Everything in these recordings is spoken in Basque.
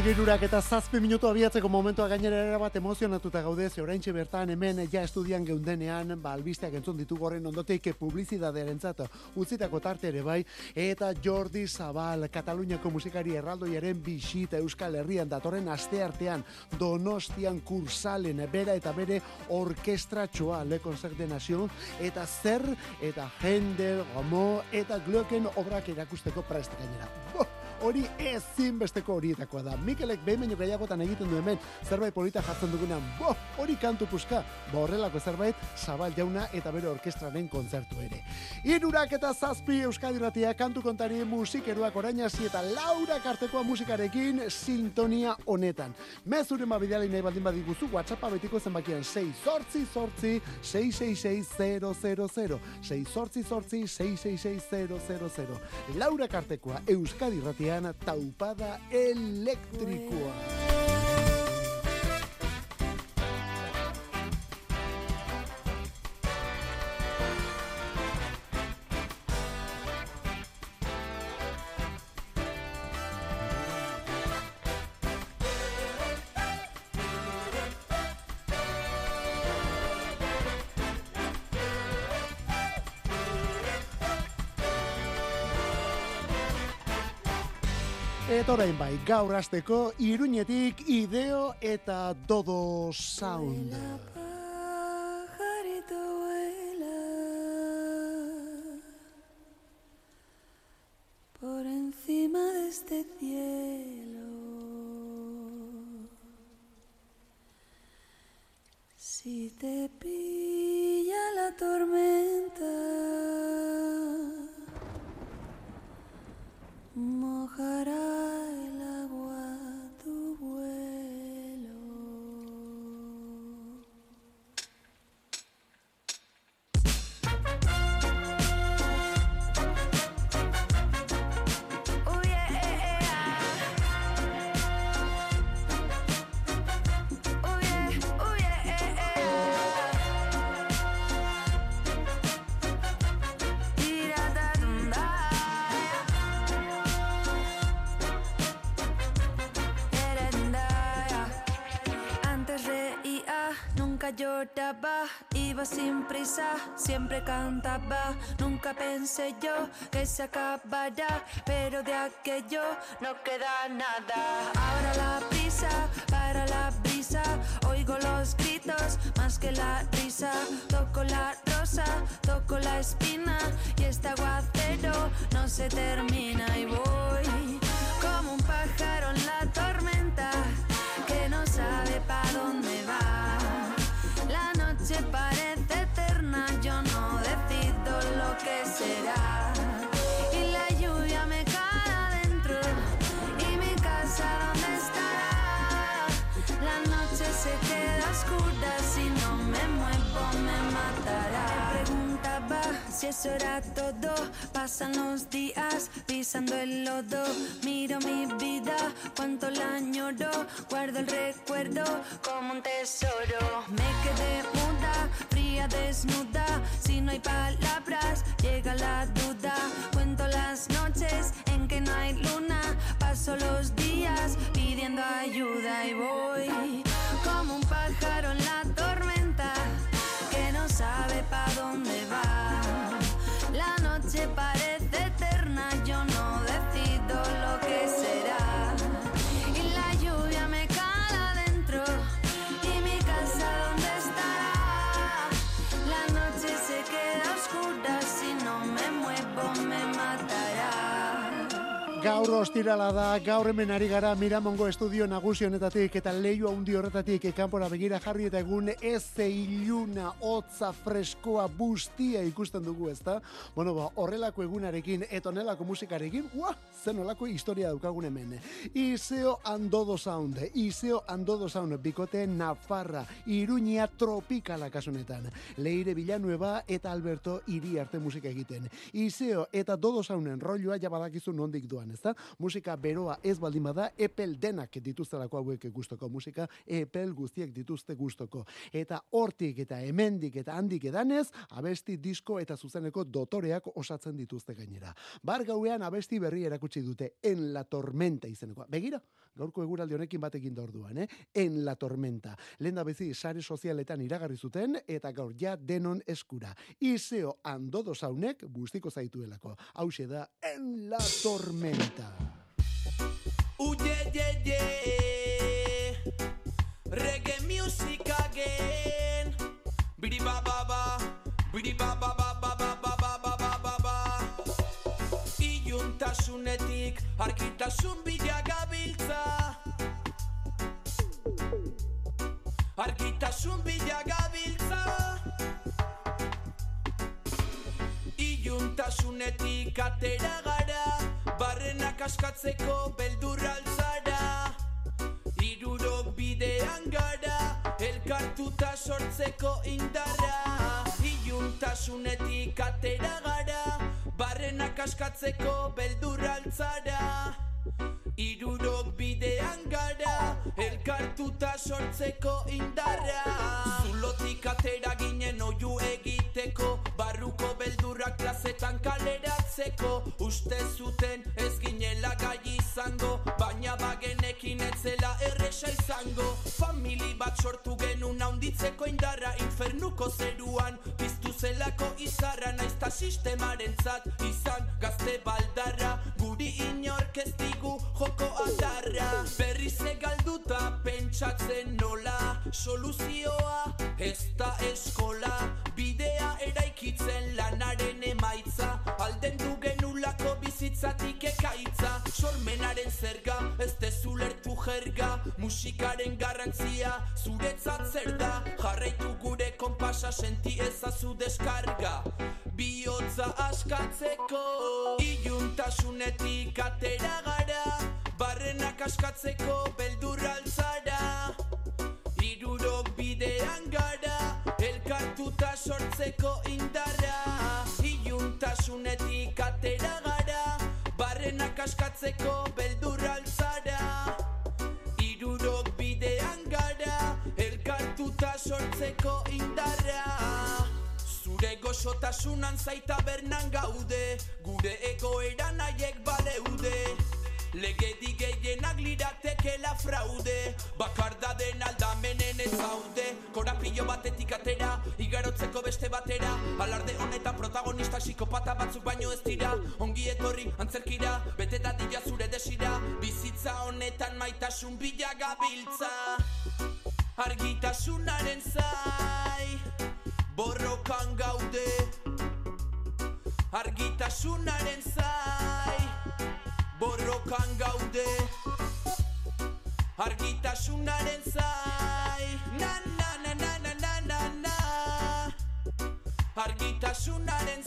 Arratxaldik eta zazpi minutu abiatzeko momentua gainera erabat emozionatuta gaude, ze orain bertan hemen ja estudian geundenean, ba, albisteak entzun ditu gorren ondoteik publizidadearen zato, utzitako tarte ere bai, eta Jordi Zabal, Kataluniako musikari erraldoiaren bisita Euskal Herrian datorren aste artean, Donostian kursalen, bera eta bere orkestra txoa, Le Concert de Nation, eta zer, eta Händel, Gomo, eta Glocken obrak erakusteko prest gainera. Hori ezin besteko horietakoa da. Mikelek behin baino gehiagotan egiten du hemen zerbait polita jartzen dugunean, bo, hori kantu puska, bo horrelako zerbait, zabal jauna eta bere orkestraren kontzertu ere. Irurak eta zazpi Euskadi Ratia kantu kontari musikeruak orainasi eta laura kartekoa musikarekin sintonia honetan. Mezure mabideali nahi baldin badiguzu, WhatsAppa betiko zenbakian 6 sortzi sortzi 666 6 sortzi sortzi 666 Laura kartekoa Euskadi Ratia Taupada Eléctrico. Orain bai, gaur azteko, iruñetik ideo eta dodo sound. Por encima de este cielo Si te pilla la tormenta lloraba, iba sin prisa, siempre cantaba. Nunca pensé yo que se acabará, pero de aquello no queda nada. Ahora la prisa, para la brisa, oigo los gritos más que la risa. Toco la rosa, toco la espina y este aguacero no se termina y voy como un pájaro en la tormenta que no sabe para dónde va. Noche parece eterna, yo no decido lo que será. Y la lluvia me cae adentro y mi casa dónde estará. La noche se queda oscura si no me muevo me matará. Si eso era todo. Pasan los días pisando el lodo. Miro mi vida, cuánto la añoro. Guardo el recuerdo como un tesoro. Me quedé muda, fría, desnuda. Si no hay palabras, llega la duda. Cuento las noches en que no hay luna. Paso los días pidiendo ayuda y voy como un pájaro en la tormenta Gaur ostirala da, gaur hemen ari gara Miramongo estudio nagusi honetatik eta leio handi horretatik kanpora begira jarri eta egun ez iluna, hotza, freskoa, bustia ikusten dugu, ezta? Bueno, ba, horrelako egunarekin eta honelako musikarekin, ua, zen olako historia daukagun hemen. Iseo Andodo Sound, Iseo Andodo Sound, bikote Nafarra, Iruña tropikala kasunetan. Leire Villanueva eta Alberto iri arte musika egiten. Iseo eta Dodo Sounden rolloa ja badakizu nondik duan. Ez da? Musika beroa ez baldin bada, epel denak dituztelako hauek gustoko musika, epel guztiek dituzte gustoko. Eta hortik eta hemendik eta handik edanez, abesti disko eta zuzeneko dotoreak osatzen dituzte gainera. Bar gauean abesti berri erakutsi dute en la tormenta izeneko. Begira, gaurko eguraldi honekin batekin da orduan, eh? En la tormenta. Lenda bezi sare sozialetan iragarri zuten eta gaur ja denon eskura. Iseo andodo saunek bustiko zaituelako. Hau da en la tormenta. Uye, ye, ye. Reggae music again. Bidi ba ba ba. Bidi ba ba ba ba ba ba ba ba ba ba ba. Iuntasunetik argitasun bila gabiltza. Argitasun bila gabiltza. Iuntasunetik atera gara Barrenak askatzeko beldur altzara Irurok bidean gara Elkartuta sortzeko indarra. Iuntasunetik atera gara Barrenak askatzeko beldur altzara Irurok bidean gara Elkartuta sortzeko indarra. Zulotik atera ginen oiu egiteko Barruko beldurrak klasetan kaleratzeko Uste zuten ez ginela gai izango Baina bagenekin etzela erresa izango. Famili bat sortu genuen haunditzeko indarra Infernuko zeruan. Piztu zelako izarra Naizta sistemaren zat izan. Gazte baldarra Guri inork ez digu joko adarra. Berriz egalduta pentsatzen nola. Soluzioa ez da eskola. Bidea eraikitzen lanaren emaitza bizitzatik ekaitza Sormenaren zerga ez dezu lertu jerga. Musikaren garrantzia zuretzat zer da? Jarraitu gure konpasa senti ezazu deskarga. Biotza askatzeko Iuntasunetik atera gara. Barrenak askatzeko beldur altzara Irurok bidean gara Elkartuta sortzeko indarra. Iuntasunetik atera gara kaskatzeko beldurra alzara Irurok bidean gara Elkartuta sortzeko indarra Zure gozotasunan zaita bernan gaude Gure egoeran haiek baleude Legedi gehienak liratekela fraude Bakardaden alde zaude Korapillo batetik atera Igarotzeko beste batera. Alarde honetan protagonista psikopata batzuk baino ez dira. Ongi etorri antzerkira Bete dadila zure desira. Bizitza honetan maitasun bila gabiltza Argitasunaren zai Borrokan gaude. Argitasunaren zai Borrokan gaude. Argitasunaren zai Na Argitasunaren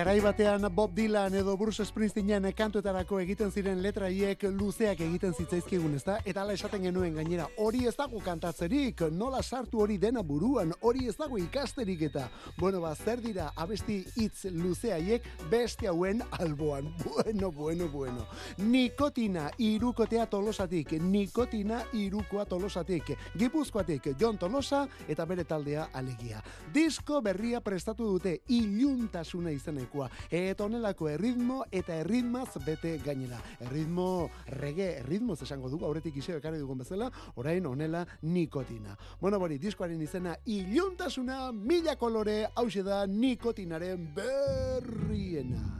Garai batean Bob Dylan edo Bruce Springsteenen kantuetarako egiten ziren letraiek luzeak egiten zitzaizkigun, ezta? Eta hala esaten genuen gainera, hori ez dago kantatzerik, nola sartu hori dena buruan, hori ez dago ikasterik eta. Bueno, ba, zer dira abesti hitz luzeaiek beste hauen alboan. Bueno, bueno, bueno. Nikotina irukotea tolosatik, nikotina irukoa tolosatik, gipuzkoatik Jon Tolosa eta bere taldea alegia. Disko berria prestatu dute iluntasuna izenekoa. Eta honelako erritmo eta erritmaz bete gainera. Erritmo rege, erritmoz esango dugu, aurretik iseo ekarri dugun bezala, orain honela nikotina. Bueno, bori, diskoaren izena iluntasuna mila kolore hause da nikotinaren berriena.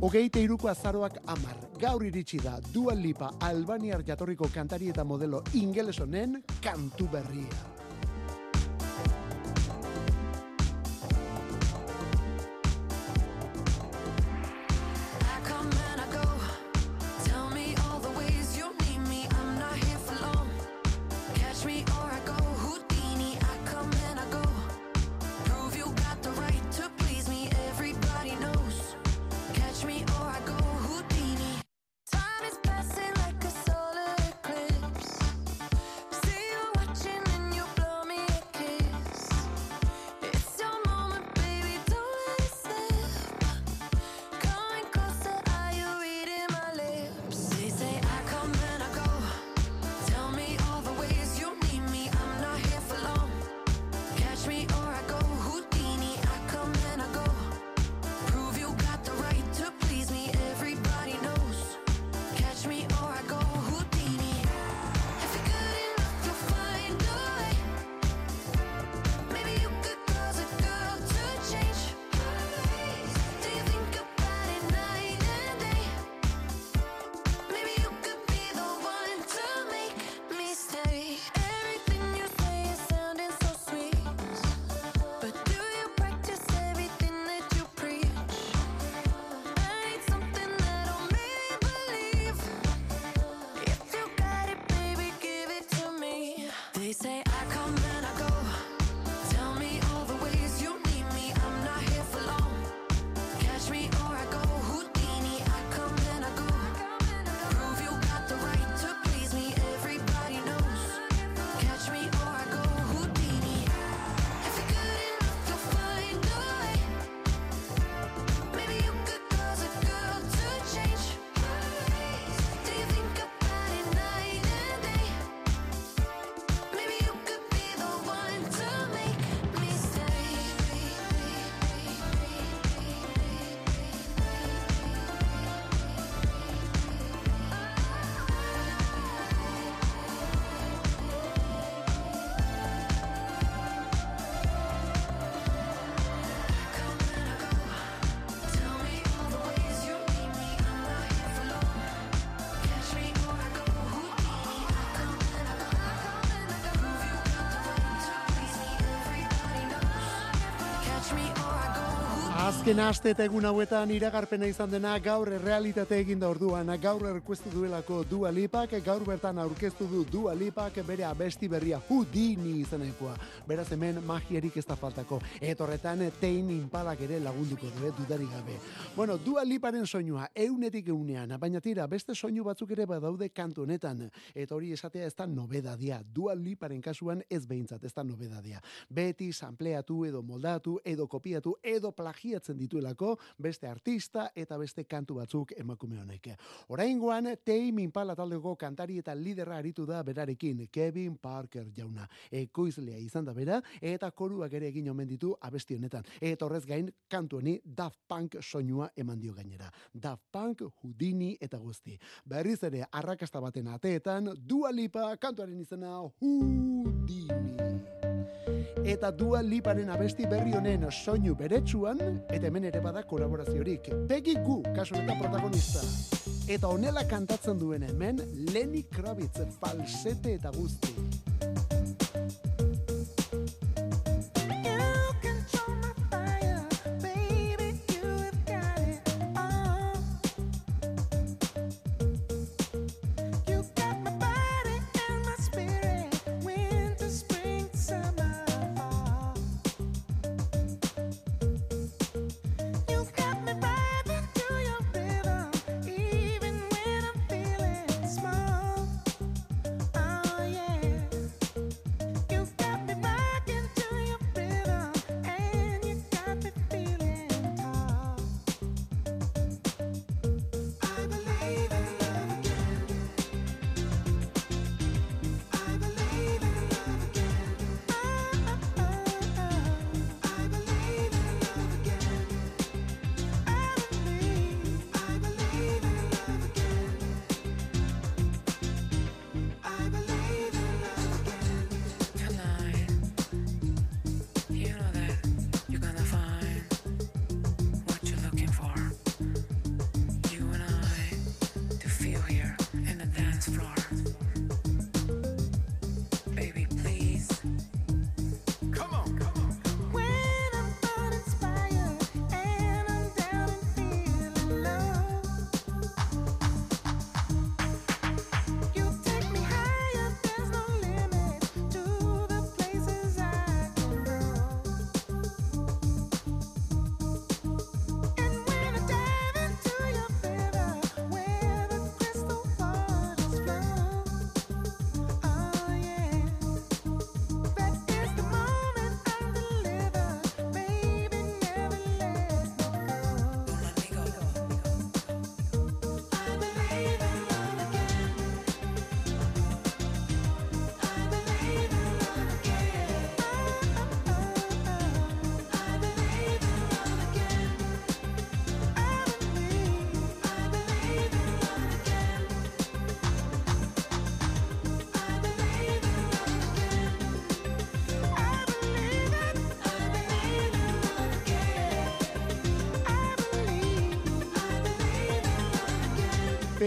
Hogeite iruko azaroak amar. Gaur iritsi da Dua Lipa Albaniar jatorriko kantari eta modelo ingeles honen kantu berria. Azken aste eta egun hauetan iragarpena izan dena gaur realitate egin da orduan, gaur erkuestu duelako Dua Lipak, gaur bertan aurkeztu du Dua Lipak bere abesti berria Houdini izanekoa. Beraz hemen magierik ez da faltako. Eta horretan tein impalak ere lagunduko du, eh, dudarik gabe. Bueno, Dua Liparen soinua, eunetik eunean, baina tira, beste soinu batzuk ere badaude kantu honetan. Eta hori esatea ez da nobedadia. Dua Liparen kasuan ez behintzat, ez da nobedadia. Beti sampleatu edo moldatu, edo kopiatu, edo plagiatzen dituelako beste artista eta beste kantu batzuk emakume honek. Oraingoan Tame Impala taldeko kantari eta liderra aritu da berarekin Kevin Parker jauna. Ekoizlea izan da bera eta koruak ere egin omen ditu abesti honetan. Eta horrez gain kantu honi Daft Punk soinua eman dio gainera. Daft Punk, Houdini eta guzti. Berriz ere arrakasta baten ateetan Dua Lipa kantuaren izena Houdini eta Dua Liparen abesti berri honen soinu beretsuan eta hemen ere bada kolaboraziorik. Peggy Gu, kasu eta protagonista. Eta honela kantatzen duen hemen Lenny Kravitz falsete eta guzti.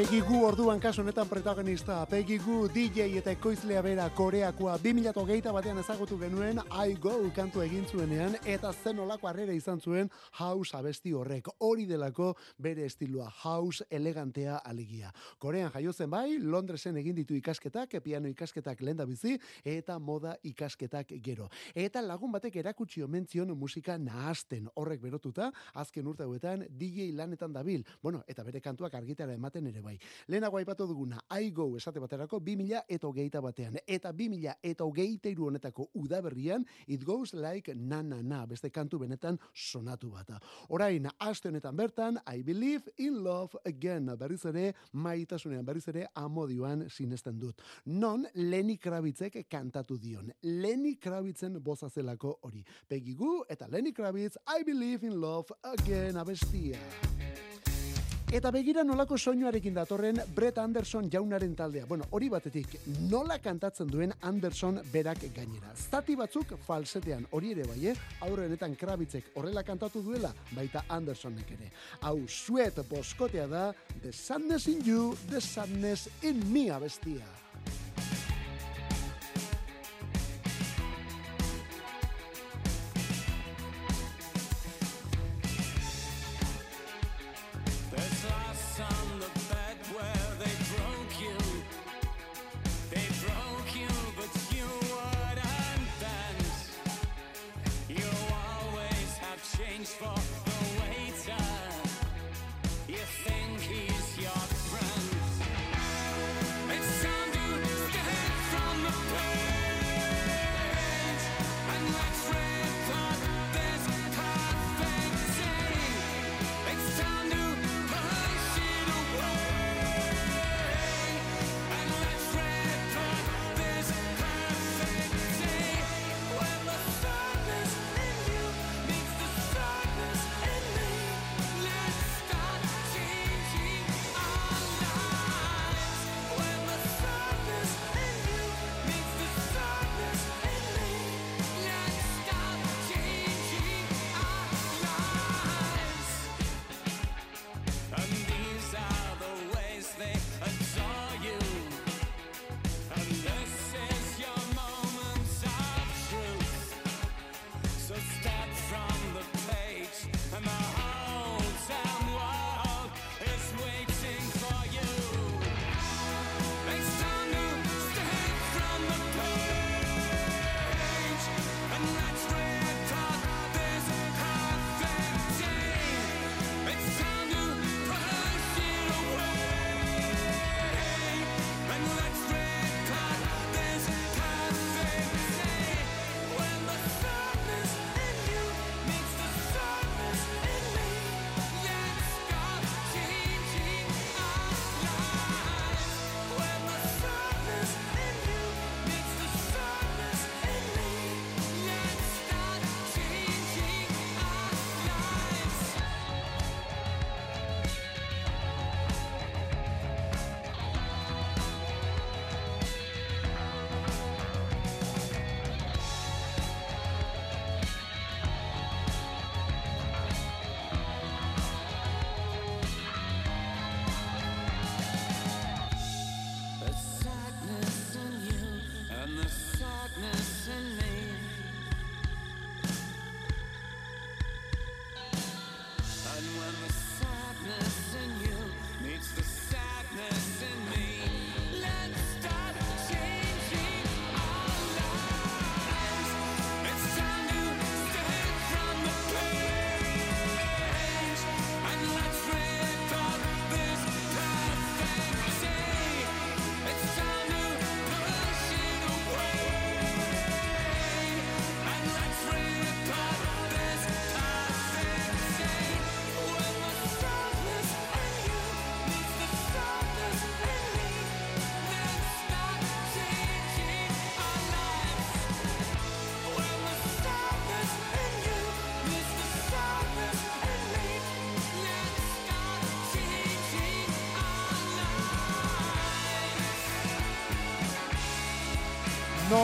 Peggy Gu orduan kasu honetan protagonista. Peggy Gu DJ eta ekoizlea bera koreakoa 2008 batean ezagutu genuen I Go kantu egin zuenean eta zen olako harrera izan zuen house abesti horrek. Hori delako bere estiloa house elegantea alegia. Korean jaio zen bai, Londresen egin ditu ikasketak, piano ikasketak lenda bizi eta moda ikasketak gero. Eta lagun batek erakutsi omen zion musika nahasten horrek berotuta, azken urte hauetan DJ lanetan dabil. Bueno, eta bere kantuak argitara ematen ere bai. Lehenago aipatu duguna, I Go esate baterako 2000 eta hogeita batean. Eta 2000 eta hogeita iru honetako udaberrian, It Goes Like Na Na Na, beste kantu benetan sonatu bata. Orain, aste honetan bertan, I Believe in Love Again, berriz ere, maitasunean, berriz ere, amodioan sinesten dut. Non, Lenny Kravitzek kantatu dion. Lenny Kravitzen boza zelako hori. Peggy Gu eta Lenny Kravitz, I Believe in Love Again, abestia. Eta begira nolako soinuarekin datorren Brett Anderson jaunaren taldea. Bueno, hori batetik, nola kantatzen duen Anderson berak gainera. Zati batzuk falsetean, hori ere bai, eh? Aurrenetan Kravitzek horrela kantatu duela, baita Andersonek ere. Hau, suet boskotea da, The Sadness in You, The Sadness in Me abestia.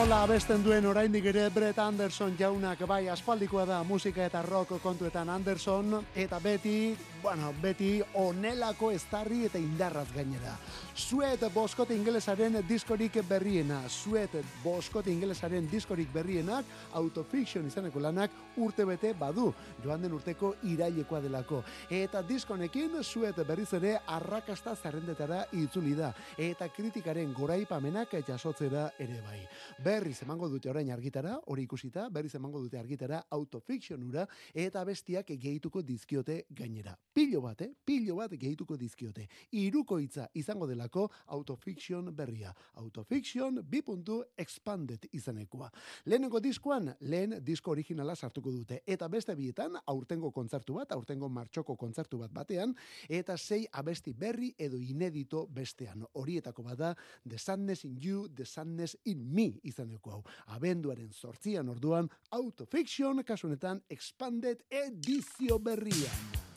Nola abesten duen oraindik ere Brett Anderson jaunak bai aspaldikoa da musika eta rock kontuetan Anderson eta beti, bueno, beti onelako estarri eta indarraz gainera. Suet boskote ingelesaren diskorik berriena, Suet boskote ingelesaren diskorik berrienak autofiction izaneko lanak urte bete badu, joan den urteko irailekoa delako. Eta diskonekin Suet berriz ere arrakasta zerrendetara itzuli da, eta kritikaren goraipamenak jasotzera ere bai. Berriz emango dute orain argitara, hori ikusita, berriz emango dute argitara autofiction ura, eta bestiak gehituko dizkiote gainera. Pilo bat, eh? Pilo bat gehituko dizkiote. Iruko hitza izango delako autofiction berria. Autofiction bi puntu expanded izanekoa. Lehenengo diskoan, lehen disko originala sartuko dute. Eta beste bietan, aurtengo kontzertu bat, aurtengo martxoko kontzertu bat batean, eta sei abesti berri edo inedito bestean. Horietako bada, The Sadness in You, The Sadness in Me izaneko hau. Abenduaren sortzian orduan, autofiction kasunetan expanded edizio berrian.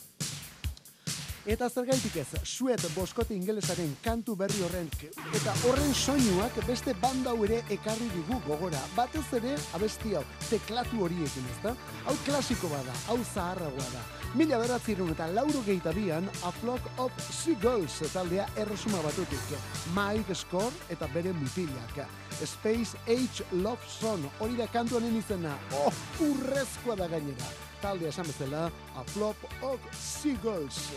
Eta zergaitik ez, suet boskote ingelesaren kantu berri horren eta horren soinuak beste banda ere ekarri digu gogora. Batez ere abesti hau, teklatu horiekin ez da? Hau klasiko bada, hau zaharragoa da. Mila beratzerun eta lauro gehitabian A Flock of Seagulls taldea erresuma batutik. Mike Score eta bere mutilak. Space Age Love Song, hori da kantu honen izena. Oh, urrezkoa da gainera. Taldea esan bezala, A Flock of Seagulls.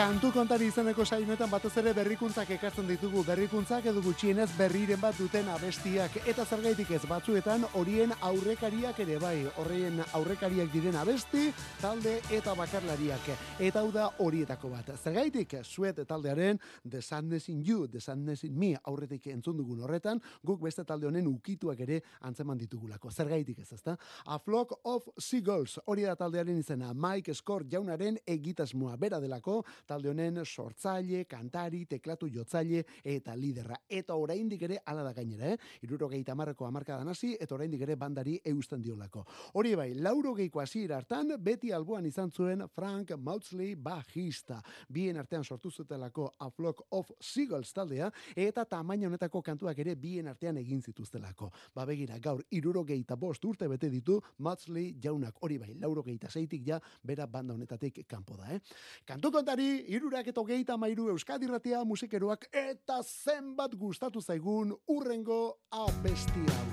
Kantu kontari izeneko saionetan batez ere berrikuntzak ekartzen ditugu. Berrikuntzak edo gutxienez berriren bat duten abestiak. Eta zergaitik ez batzuetan horien aurrekariak ere bai. Horrien aurrekariak diren abesti talde eta bakarlariak. Eta hau da horietako bat. Zergaitik suet taldearen The Sadness in You The Sadness in Me aurretik entzun dugun horretan guk beste talde honen ukituak ere antzeman ditugulako. Zergaitik ez ezta? A Flock of Seagulls hori da taldearen izena. Mike Scott jaunaren egitasmoa. Bera delako talde honen sortzaile, kantari, teklatu jotzaile eta liderra. Eta oraindik ere hala da gainera, eh? Irurogeita marreko amarkadan hasi eta oraindik ere bandari eusten diolako. Hori bai, laurogeiko hasiera hartan beti alboan izan zuen Frank Maudsley bajista. Bien artean sortu zutelako A Flock of Seagulls taldea eta tamaina honetako kantuak ere bien artean egin zituztelako. Ba begira, gaur irurogeita bost urte bete ditu Maudsley jaunak. Hori bai, laurogeita zeitik ja bera banda honetatik kanpo da, eh? Kantu kontari, irurak eta hogeita mairu Euskadi Ratia musikeroak eta zenbat gustatu zaigun urrengo abesti hau.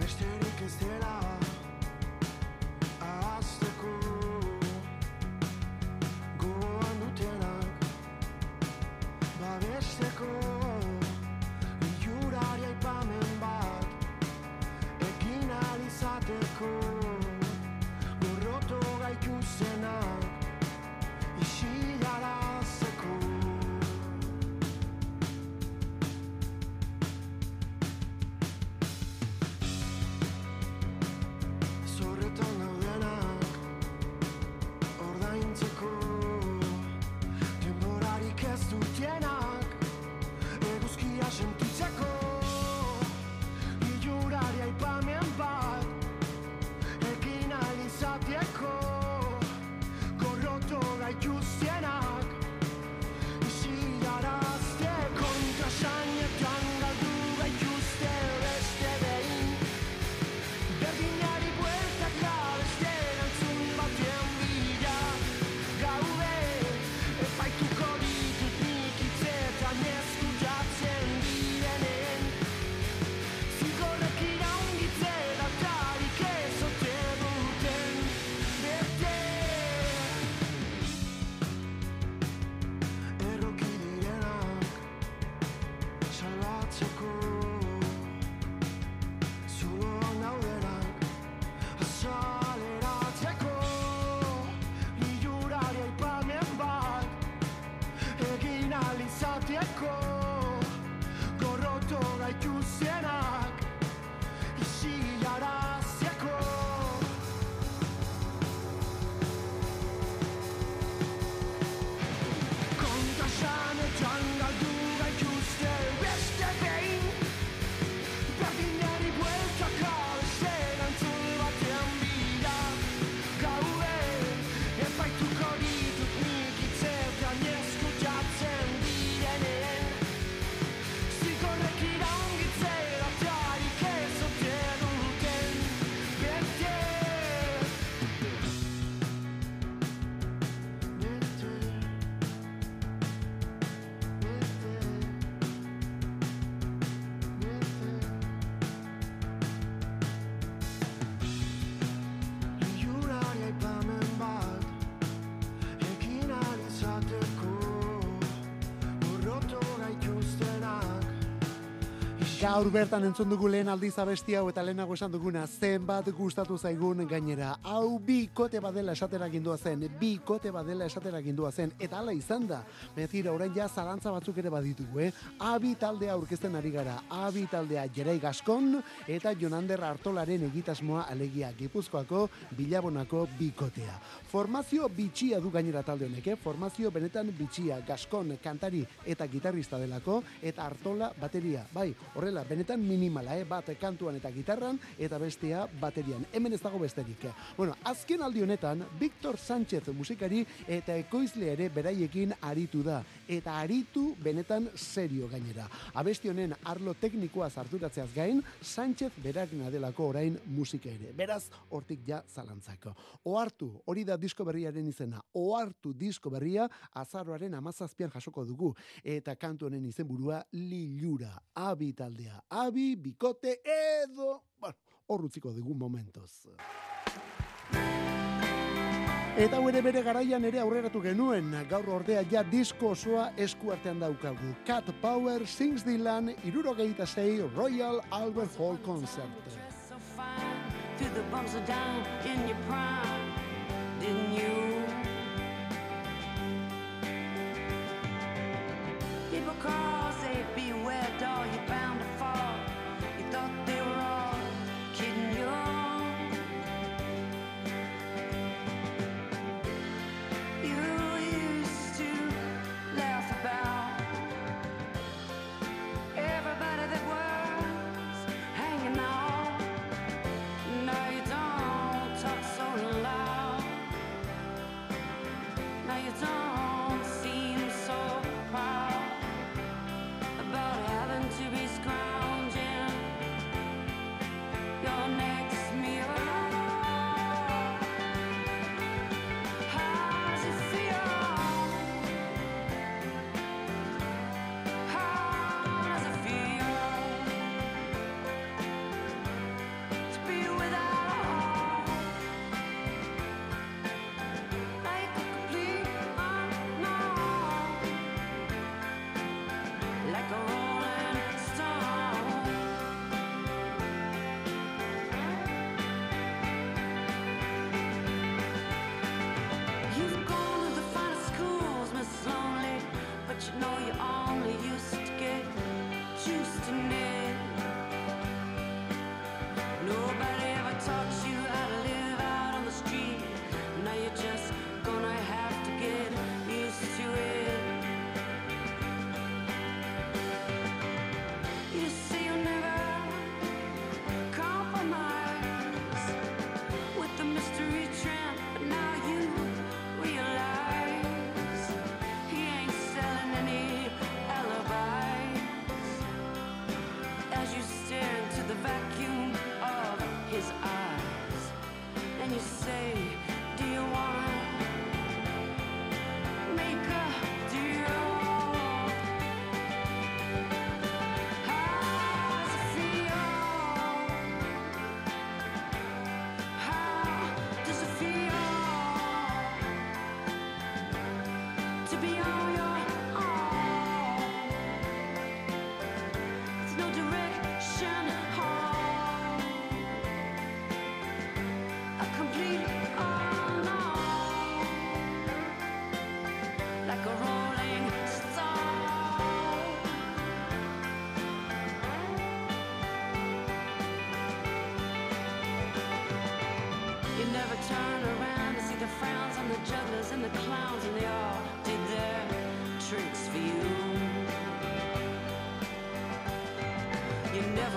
Besterik ez dela Gaur bertan entzun dugu lehen aldiz abesti hau eta lehenago esan duguna zenbat gustatu zaigun gainera. Hau bi kote badela esatera gindua zen, bi kote badela esatera gindua zen, eta hala izan da. Betira, orain ja zalantza batzuk ere baditugu, eh? Abi taldea aurkezten ari gara, abi taldea Jerai Gaskon eta Jonander Artolaren egitasmoa alegia Gipuzkoako Bilabonako bikotea. Formazio bitxia du gainera talde honek, eh? Formazio benetan bitxia, Gaskon kantari eta gitarrista delako, eta Artola bateria. Bai, horrela, benetan minimala, eh? Bat kantuan eta gitarran, eta bestea baterian. Hemen ez dago besterik. Bueno, azken aldi honetan, Victor Sánchez musikari eta ekoizle ere beraiekin aritu da. Eta aritu benetan serio gainera. Abesti honen arlo teknikoa zarturatzeaz gain, Sánchez berak nadelako orain musika ere. Beraz, hortik ja zalantzako. Ohartu, hori da disko berriaren izena. Ohartu disko berria azaroaren amazazpian jasoko dugu. Eta kantu honen izenburua Lilura. Abi taldea. Abi, bikote, edo... Bueno, hor utziko dugu momentoz. Eta hau ere bere garaian ere aurreratu genuen, gaur ordea ja disko osoa eskuartean daukagu. Cat Power sings Dylan, irurogeita zei Royal Albert Hall Concert. so fine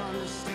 You never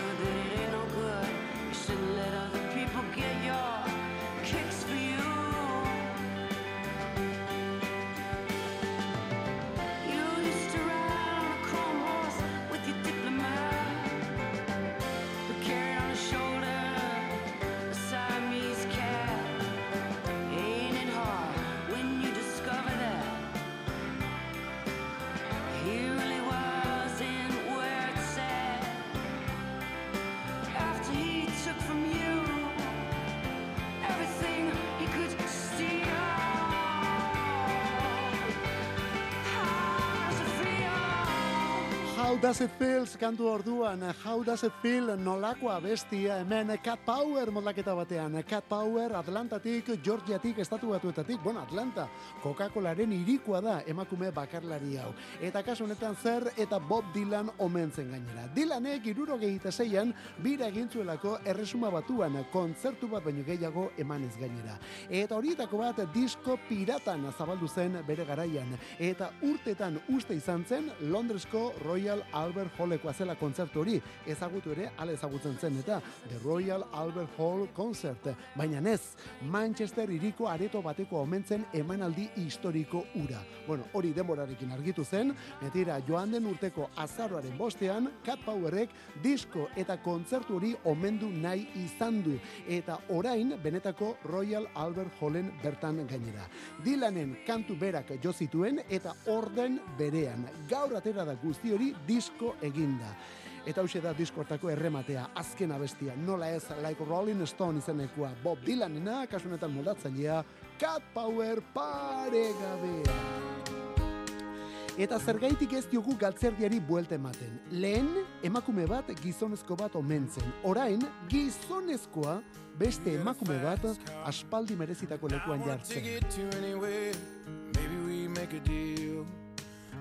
How does it feel kantu orduan, how does it feel nolakoa bestia hemen Cat Power modlaketa batean. Cat Power Atlantatik, Georgiatik, estatu batuetatik, bueno, Atlanta, Coca-Colaren irikoa da emakume bakarlari hau. Eta kasu honetan zer eta Bob Dylan omentzen gainera. Dylanek irurogeita zeian bira egintzuelako erresuma batuan kontzertu bat baino gehiago emanez gainera. Eta horietako bat disko piratan zabaldu zen bere garaian. Eta urtetan uste izan zen Londresko Royal Albert Hallekoa zela kontzertu hori. Ezagutu ere, ala ezagutzen zen eta The Royal Albert Hall Concert. Baina ez, Manchester iriko areto bateko omentzen emanaldi historiko ura. Bueno, hori denborarekin argitu zen, betira joan den urteko azaroaren bostean, Cat Powerrek disko eta kontzertu hori omendu nahi izan du. Eta orain, benetako Royal Albert Hallen bertan gainera. Dylanen kantu berak jo zituen eta orden berean. Gaur atera da guzti hori disko eginda. Eta hause da diskortako errematea, azken abestia, nola ez, like Rolling Stone izenekoa, Bob Dylanena, kasunetan moldatzailea, Cat Power paregabea. Eta zergaitik ez diogu galtzerdiari buelte ematen. Lehen, emakume bat gizonezko bat omentzen. Orain, gizonezkoa beste emakume bat aspaldi merezitako lekuan jartzen.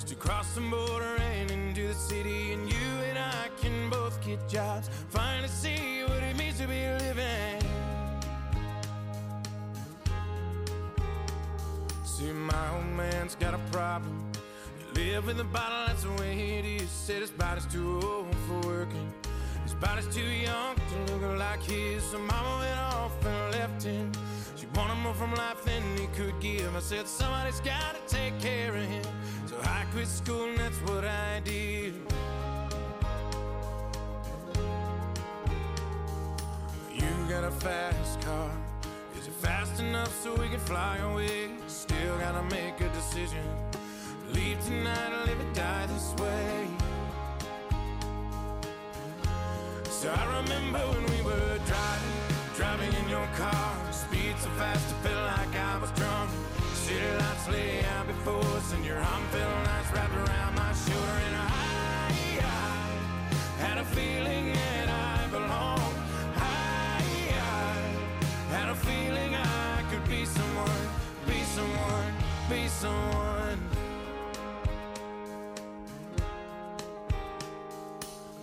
Just to cross the border and into the city. And you and I can both get jobs. Finally see what it means to be living. See, my old man's got a problem. He live in the bottle, that's the way it is. Said his body's too old for working. His body's too young to look like his. So mama went off and left him. She wanted more from life than he could give. I said, somebody's gotta take care of him. I quit school and that's what I did. You got a fast car. Is it fast enough so we can fly away? Still gotta make a decision. Leave tonight or live or die this way. So I remember when we were driving, driving in your car. Speed so fast, I felt like I was drunk. City lights lay out before us, and your arm felt nice wrapped around my shoulder. And I, I had a feeling that I belonged. I, I had a feeling I could be someone, be someone, be someone.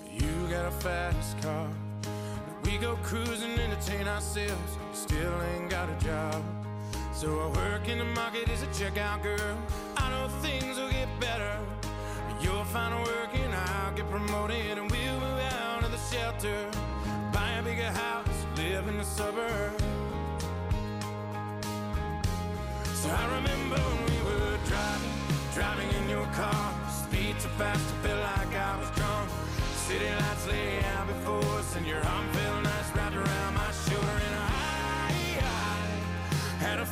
You got a fast car. We go cruising, entertain ourselves. Still ain't got a job. So I work in the market as a checkout girl. I know things will get better. You'll find work and I'll get promoted and we'll move out of the shelter. Buy a bigger house, live in the suburbs. So I remember when we were driving, driving in your car. Speed so fast, I felt like I was drunk. City lights lay out before us, and your arm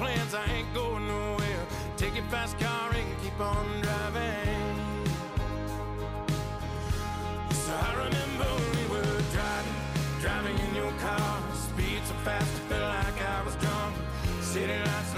plans, I ain't going nowhere. Take your fast car and keep on driving. So I remember we were driving, driving in your car. Speed so fast, I felt like I was drunk. City lights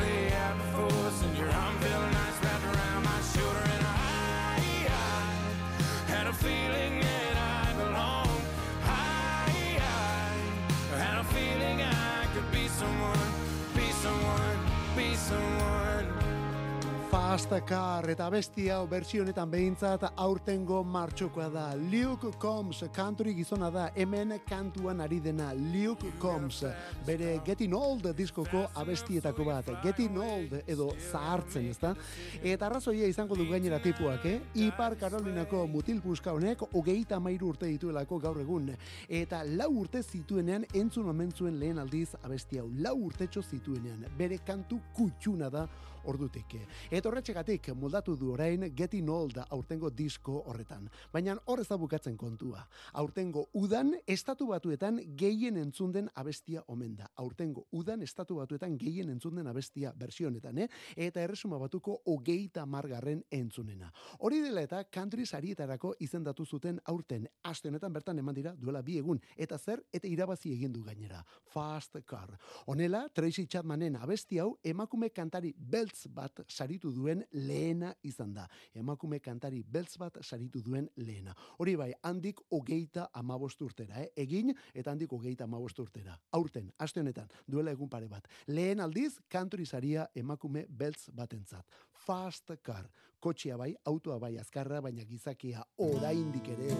Fast Car eta bestia hau bertsio honetan behintzat aurtengo martxokoa da. Luke Combs, country gizona da, hemen kantuan ari dena. Luke Combs, bere Getting Old diskoko abestietako bat. Getting Old edo zahartzen, ezta? Eta arrazoia izango du gainera tipuak, eh? Ipar Karolinako mutil puska honek hogeita mairu urte dituelako gaur egun. Eta lau urte zituenean entzun omen zuen lehen aldiz abesti hau. Lau urtetxo zituenean. Bere kantu kutxuna da ordutik. Eta horretxegatik moldatu du orain Getting Old aurtengo disko horretan. Baina hor ez da bukatzen kontua. Aurtengo udan estatu batuetan gehien entzunden abestia omen da. Aurtengo udan estatu batuetan gehien entzunden abestia bersio honetan, eh? Eta erresuma batuko hogeita margarren entzunena. Hori dela eta country sarietarako izendatu zuten aurten. Aste honetan bertan eman dira duela bi egun. Eta zer eta irabazi egin du gainera. Fast Car. Honela, Tracy Chapmanen abesti hau emakume kantari beltz beltz bat saritu duen lehena izan da. Emakume kantari beltz bat saritu duen lehena. Hori bai, handik hogeita amabost urtera, eh? egin eta handik hogeita amabost urtera. Aurten, aste honetan, duela egun pare bat. Lehen aldiz, country saria emakume beltz batentzat. Fast car, kotxea bai, autoa bai azkarra, baina gizakia oraindik ere.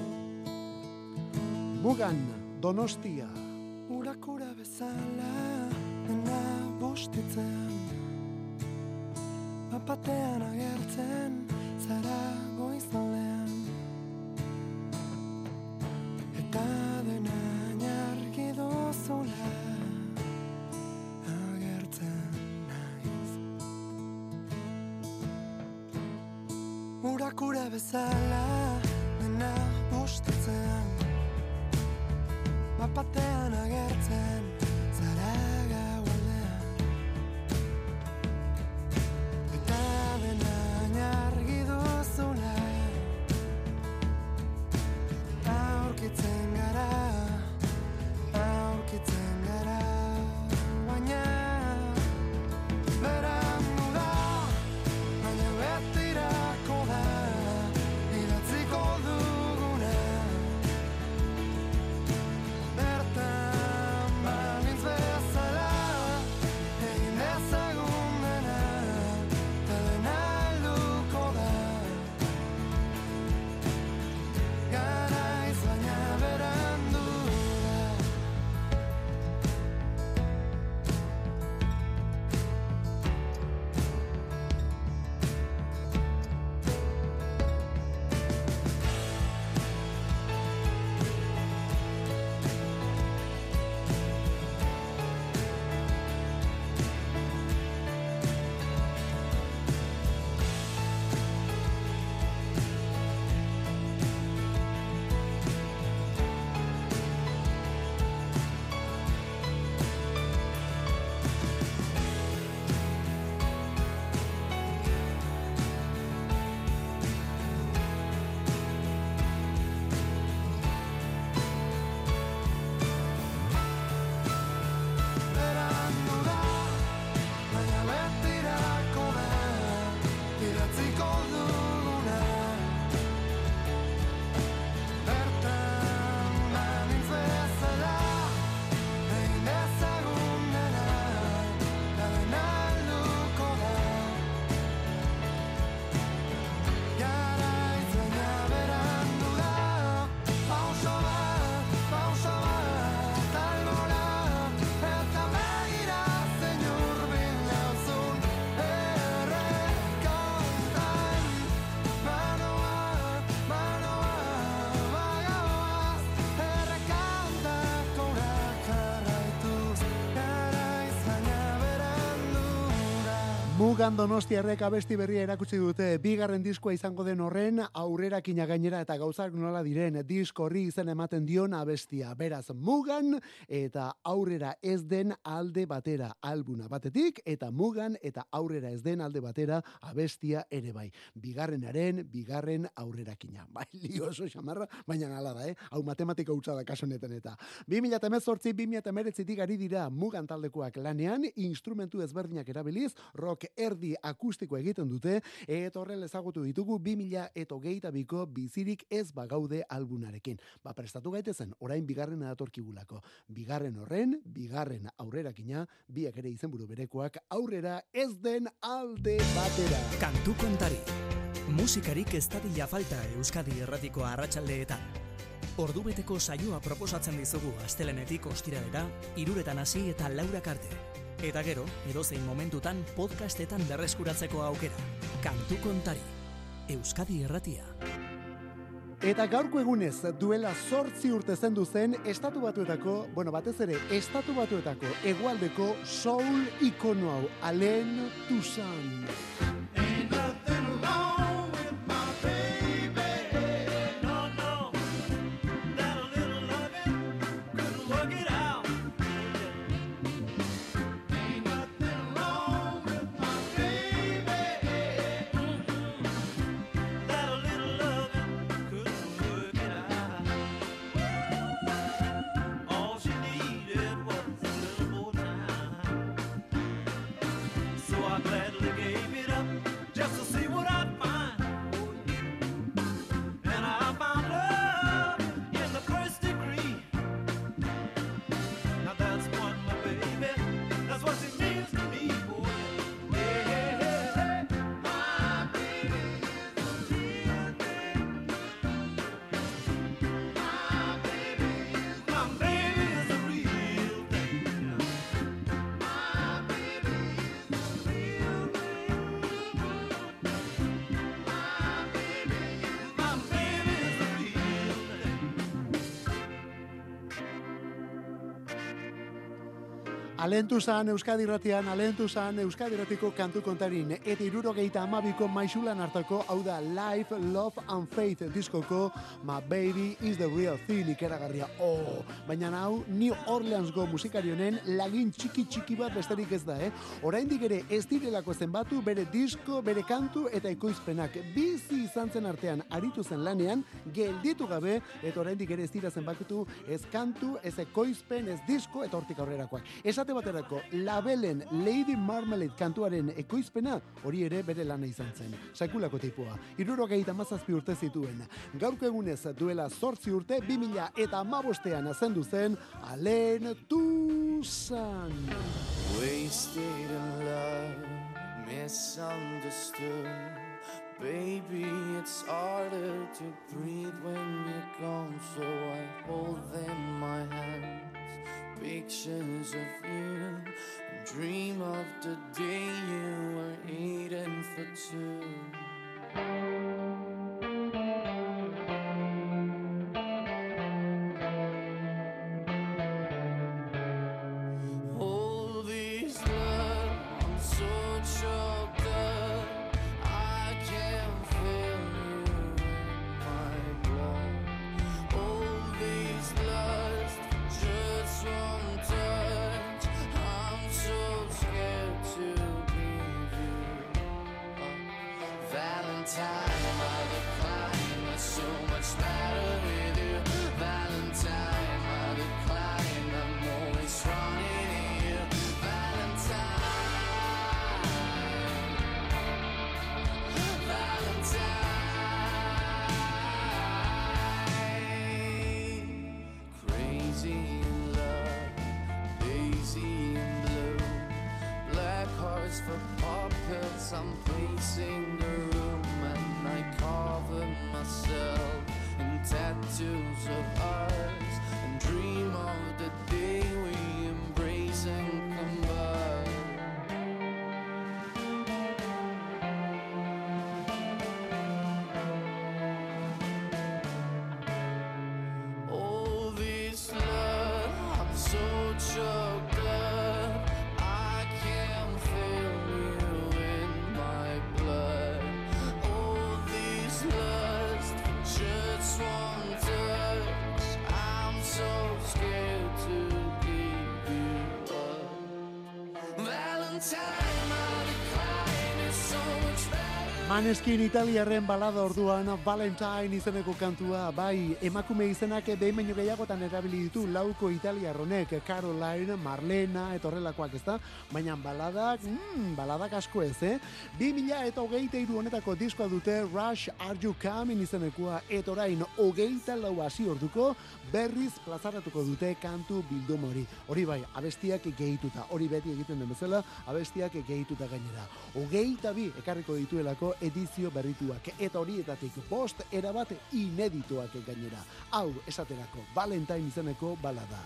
Mugan, Donostia. Urakura bezala dena bostitzean Bapatean agertzen zara goizaldean Eta dena inargi duzula agertzen naiz. Urakura bezala dena bostitzean Bapatean agertzen Mugan Donostiarrek abesti berria erakutsi dute bigarren diskoa izango den horren aurrerakina gainera eta gauzak nola diren disko horri izen ematen dion abestia. Beraz, Mugan eta aurrera ez den alde batera albuna batetik eta Mugan eta aurrera ez den alde batera abestia ere bai. Bigarrenaren, bigarren aurrerakina. Bai, li oso xamarra, baina hala da, eh? Hau matematika hutsa da kasu honetan eta. 2018 2019tik ari dira Mugan taldekoak lanean, instrumentu ezberdinak erabiliz, rock erdi akustiko egiten dute, eta horrela ezagutu ditugu 2022ko bizirik ez bagaude albunarekin. Ba, prestatu gaitezen, orain bigarrena datorkigulako. Bigarren horren, bigarren aurrerakina, biak ere izenburu berekoak, aurrera ez den alde batera. Kantu kontari. Musikarik ez dadila falta Euskadi erratiko arratsaldeetan. Ordubeteko saioa proposatzen dizugu astelenetik ostiralera, iruretan hasi eta laurak arte. Eta gero, edozein momentutan podcastetan berreskuratzeko aukera. Kantu kontari. Euskadi erratia. Eta gaurko egunez duela zortzi urte zendu zen estatu batuetako, bueno, batez ere, estatu batuetako hegoaldeko soul ikono hau, Alen Toussaint. Alentu zan Euskadi Ratian, alentu zan Euskadi Ratiko kantu kontarin, eta irurogeita amabiko maixulan hartako, hau da Life, Love and Faith diskoko My Baby is the Real Thing ikeragarria. Oh, baina hau New Orleansgo musikarionen lagin txiki txiki bat besterik ez da, eh? Oraindik ere ez direlako zenbatu bere disko, bere kantu eta ekoizpenak. Bizi izan zen artean aritu zen lanean, gelditu gabe, eta oraindik ere ez dira zenbatu ez kantu, ez ekoizpen, ez disko, eta hortik aurrerakoak. Esate baterako, labelen Lady Marmalade kantuaren ekoizpena, hori ere bere lana izan zen. Sakulako tipua. Irurogeita mazazpi urte zituen. Gaurko egunez duela zortzi urte, 2000 eta mabostean azendu zen, Alen Tuzan. Wasted in love, misunderstood. Baby, it's harder to breathe when you're gone, so I hold in my hands. Pictures of you and dream of the day you were eating for two. Maneskin italiarren balada orduan Valentine izeneko kantua, bai, emakume izenak behin baino gehiagotan erabili ditu lauko italiar honek, Caroline, Marlena, eta horrelakoak ez da, baina baladak, mm, baladak asko ez, eh? 2000 eta hogeita iru honetako diskoa dute Rush Are You Coming izenekoa, eta orain hogeita lau hasi orduko berriz plazaratuko dute kantu bilduma hori. Hori bai, abestiak gehituta, hori beti egiten den bezala, abestiak gehituta gainera. Hogeita bi ekarriko dituelako edizio berrituak, eta horietatik bost erabat inedituak gainera. Hau, esaterako, Valentine izeneko balada.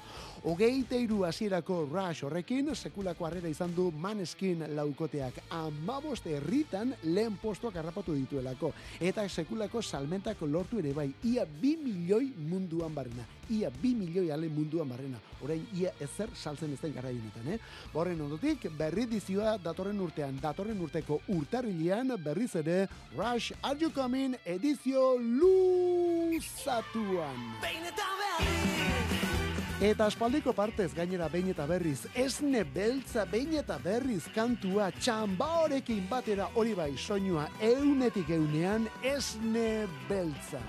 Hogeita iru hasierako Rush horrekin, sekulako harrera izan du Maneskin laukoteak amabost herritan lehen postuak harrapatu dituelako. Eta sekulako salmentak lortu ere bai, ia bi milioi munduan barrena. Ia bi milioi ale munduan barrena. Orain, ia ezer saltzen ez den garraionetan, eh? Horren ondotik, berri dizioa datorren urtean, datorren urteko urtarrilean berriz ere Rush Are You Coming edizio luzatuan. Eta aspaldiko partez gainera behin eta berriz, esne beltza behin eta berriz kantua txamba batera hori bai soinua eunetik eunean esne beltza.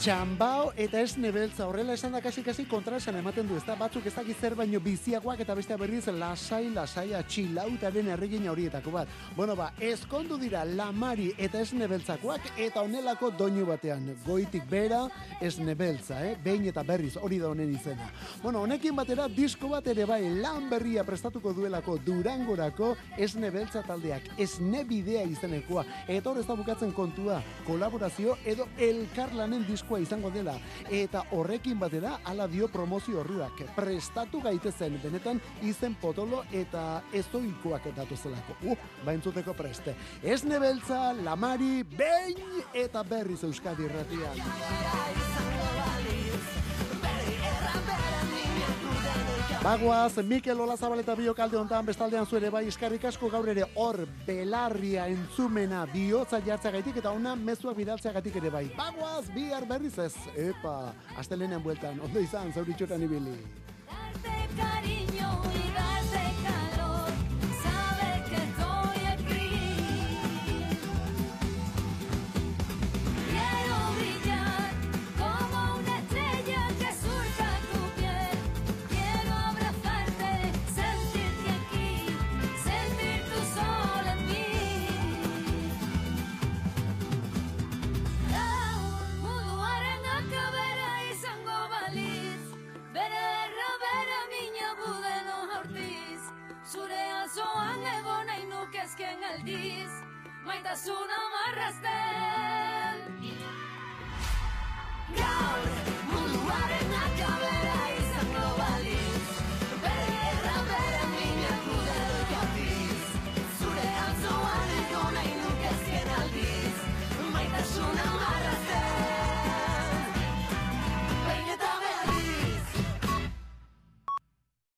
Txambao eta ez nebeltza horrela esan da kasi kasi kontra esan ematen du, ezta batzuk ez dakit zer baino biziagoak eta bestea berriz lasai, lasai, atxilautaren erregina horietako bat. Bueno, ba, ezkondu dira lamari eta ez nebeltzakoak eta onelako doinu batean. Goitik bera, ez nebeltza, eh? Behin eta berriz, hori da honen izena. Bueno, honekin batera disko bat ere bai lan berria prestatuko duelako durangorako ez nebeltza taldeak, ez nebidea izenekoa. Eta hor ez da bukatzen kontua, kolaborazio edo elkarlanen diskoa izango dela. Eta horrekin batera, ala dio promozio horruak. Prestatu gaitezen, benetan izen potolo eta ezoikoak datu zelako. Uh, ba entzuteko preste. Ez nebeltza, lamari, behin eta berriz Euskadi irratian. Bagoaz, Mikel Olazabal eta biokalde hontan bestaldean zuere bai eskarrik asko gaur ere hor belarria entzumena bihotza jartzagaitik eta ona mezuak bidaltzeagatik ere bai. Bagoaz, bihar berriz ez. Epa, astelenean bueltan, ondo izan, zauritxotan ibili. Darte cariño y darte Alzoan egon nahi nukezken aldiz Maitasuna marrazten Gaur munduaren akabera